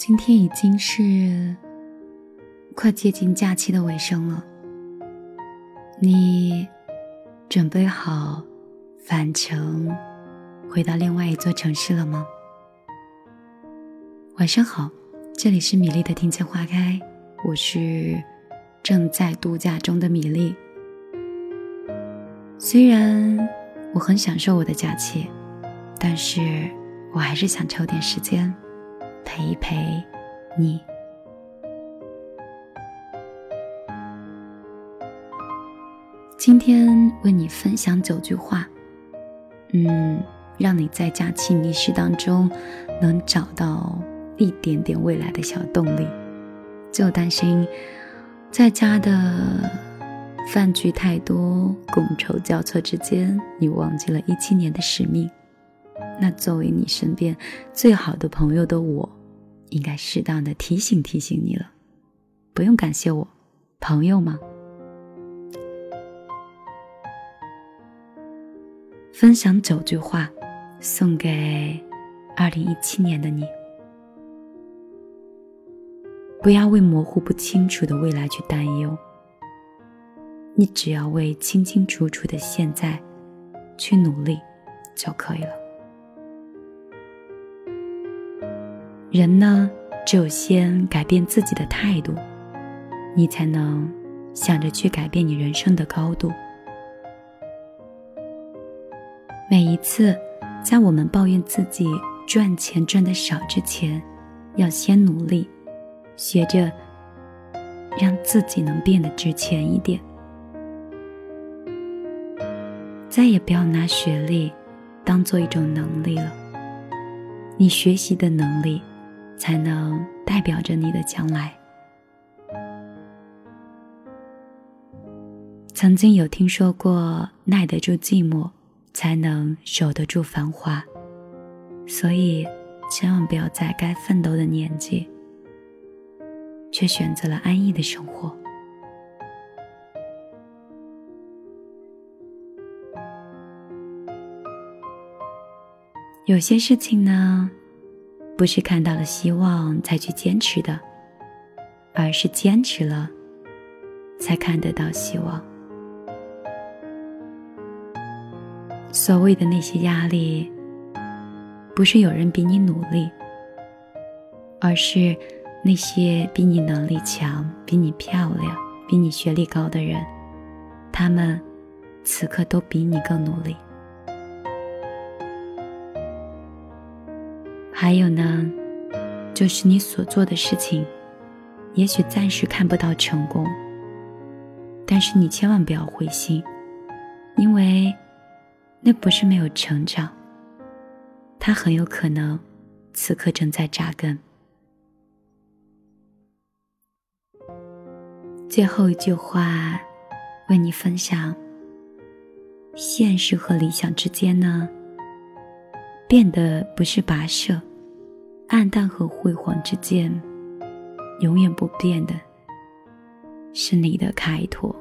今天已经是快接近假期的尾声了，你准备好返程回到另外一座城市了吗？晚上好，这里是米粒的听见花开，我是正在度假中的米粒。虽然我很享受我的假期，但是我还是想抽点时间。陪一陪你。今天为你分享九句话，嗯，让你在假期迷失当中能找到一点点未来的小动力。就担心在家的饭局太多，觥筹交错之间，你忘记了一七年的使命。那作为你身边最好的朋友的我。应该适当的提醒提醒你了，不用感谢我，朋友吗？分享九句话，送给二零一七年的你。不要为模糊不清楚的未来去担忧，你只要为清清楚楚的现在去努力就可以了。人呢，只有先改变自己的态度，你才能想着去改变你人生的高度。每一次，在我们抱怨自己赚钱赚的少之前，要先努力，学着让自己能变得值钱一点。再也不要拿学历当做一种能力了，你学习的能力。才能代表着你的将来。曾经有听说过，耐得住寂寞，才能守得住繁华。所以，千万不要在该奋斗的年纪，却选择了安逸的生活。有些事情呢。不是看到了希望才去坚持的，而是坚持了，才看得到希望。所谓的那些压力，不是有人比你努力，而是那些比你能力强、比你漂亮、比你学历高的人，他们此刻都比你更努力。还有呢，就是你所做的事情，也许暂时看不到成功，但是你千万不要灰心，因为那不是没有成长，它很有可能此刻正在扎根。最后一句话，为你分享：现实和理想之间呢，变得不是跋涉。暗淡和辉煌之间，永远不变的是你的开拓。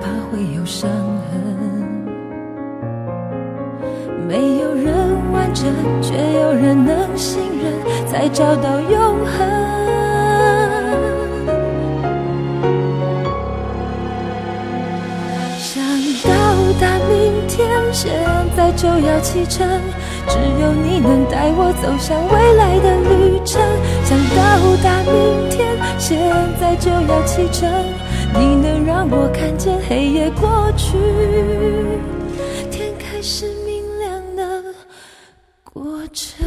怕会有伤痕。没有人完整，却有人能信任，才找到永恒。想到达明天现在就要启程，只有你能带我走向未来的旅程。想到达明天，现在就要启程，你能让我看见黑夜过去，天开始明亮的过程。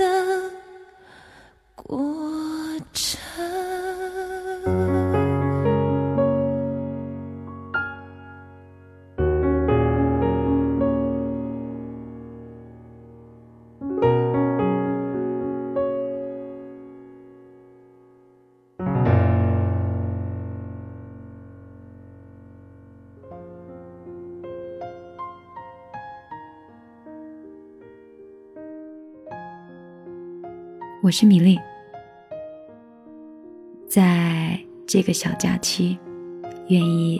我是米粒，在这个小假期，愿意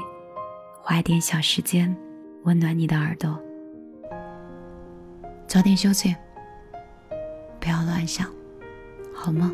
花一点小时间温暖你的耳朵。早点休息，不要乱想，好吗？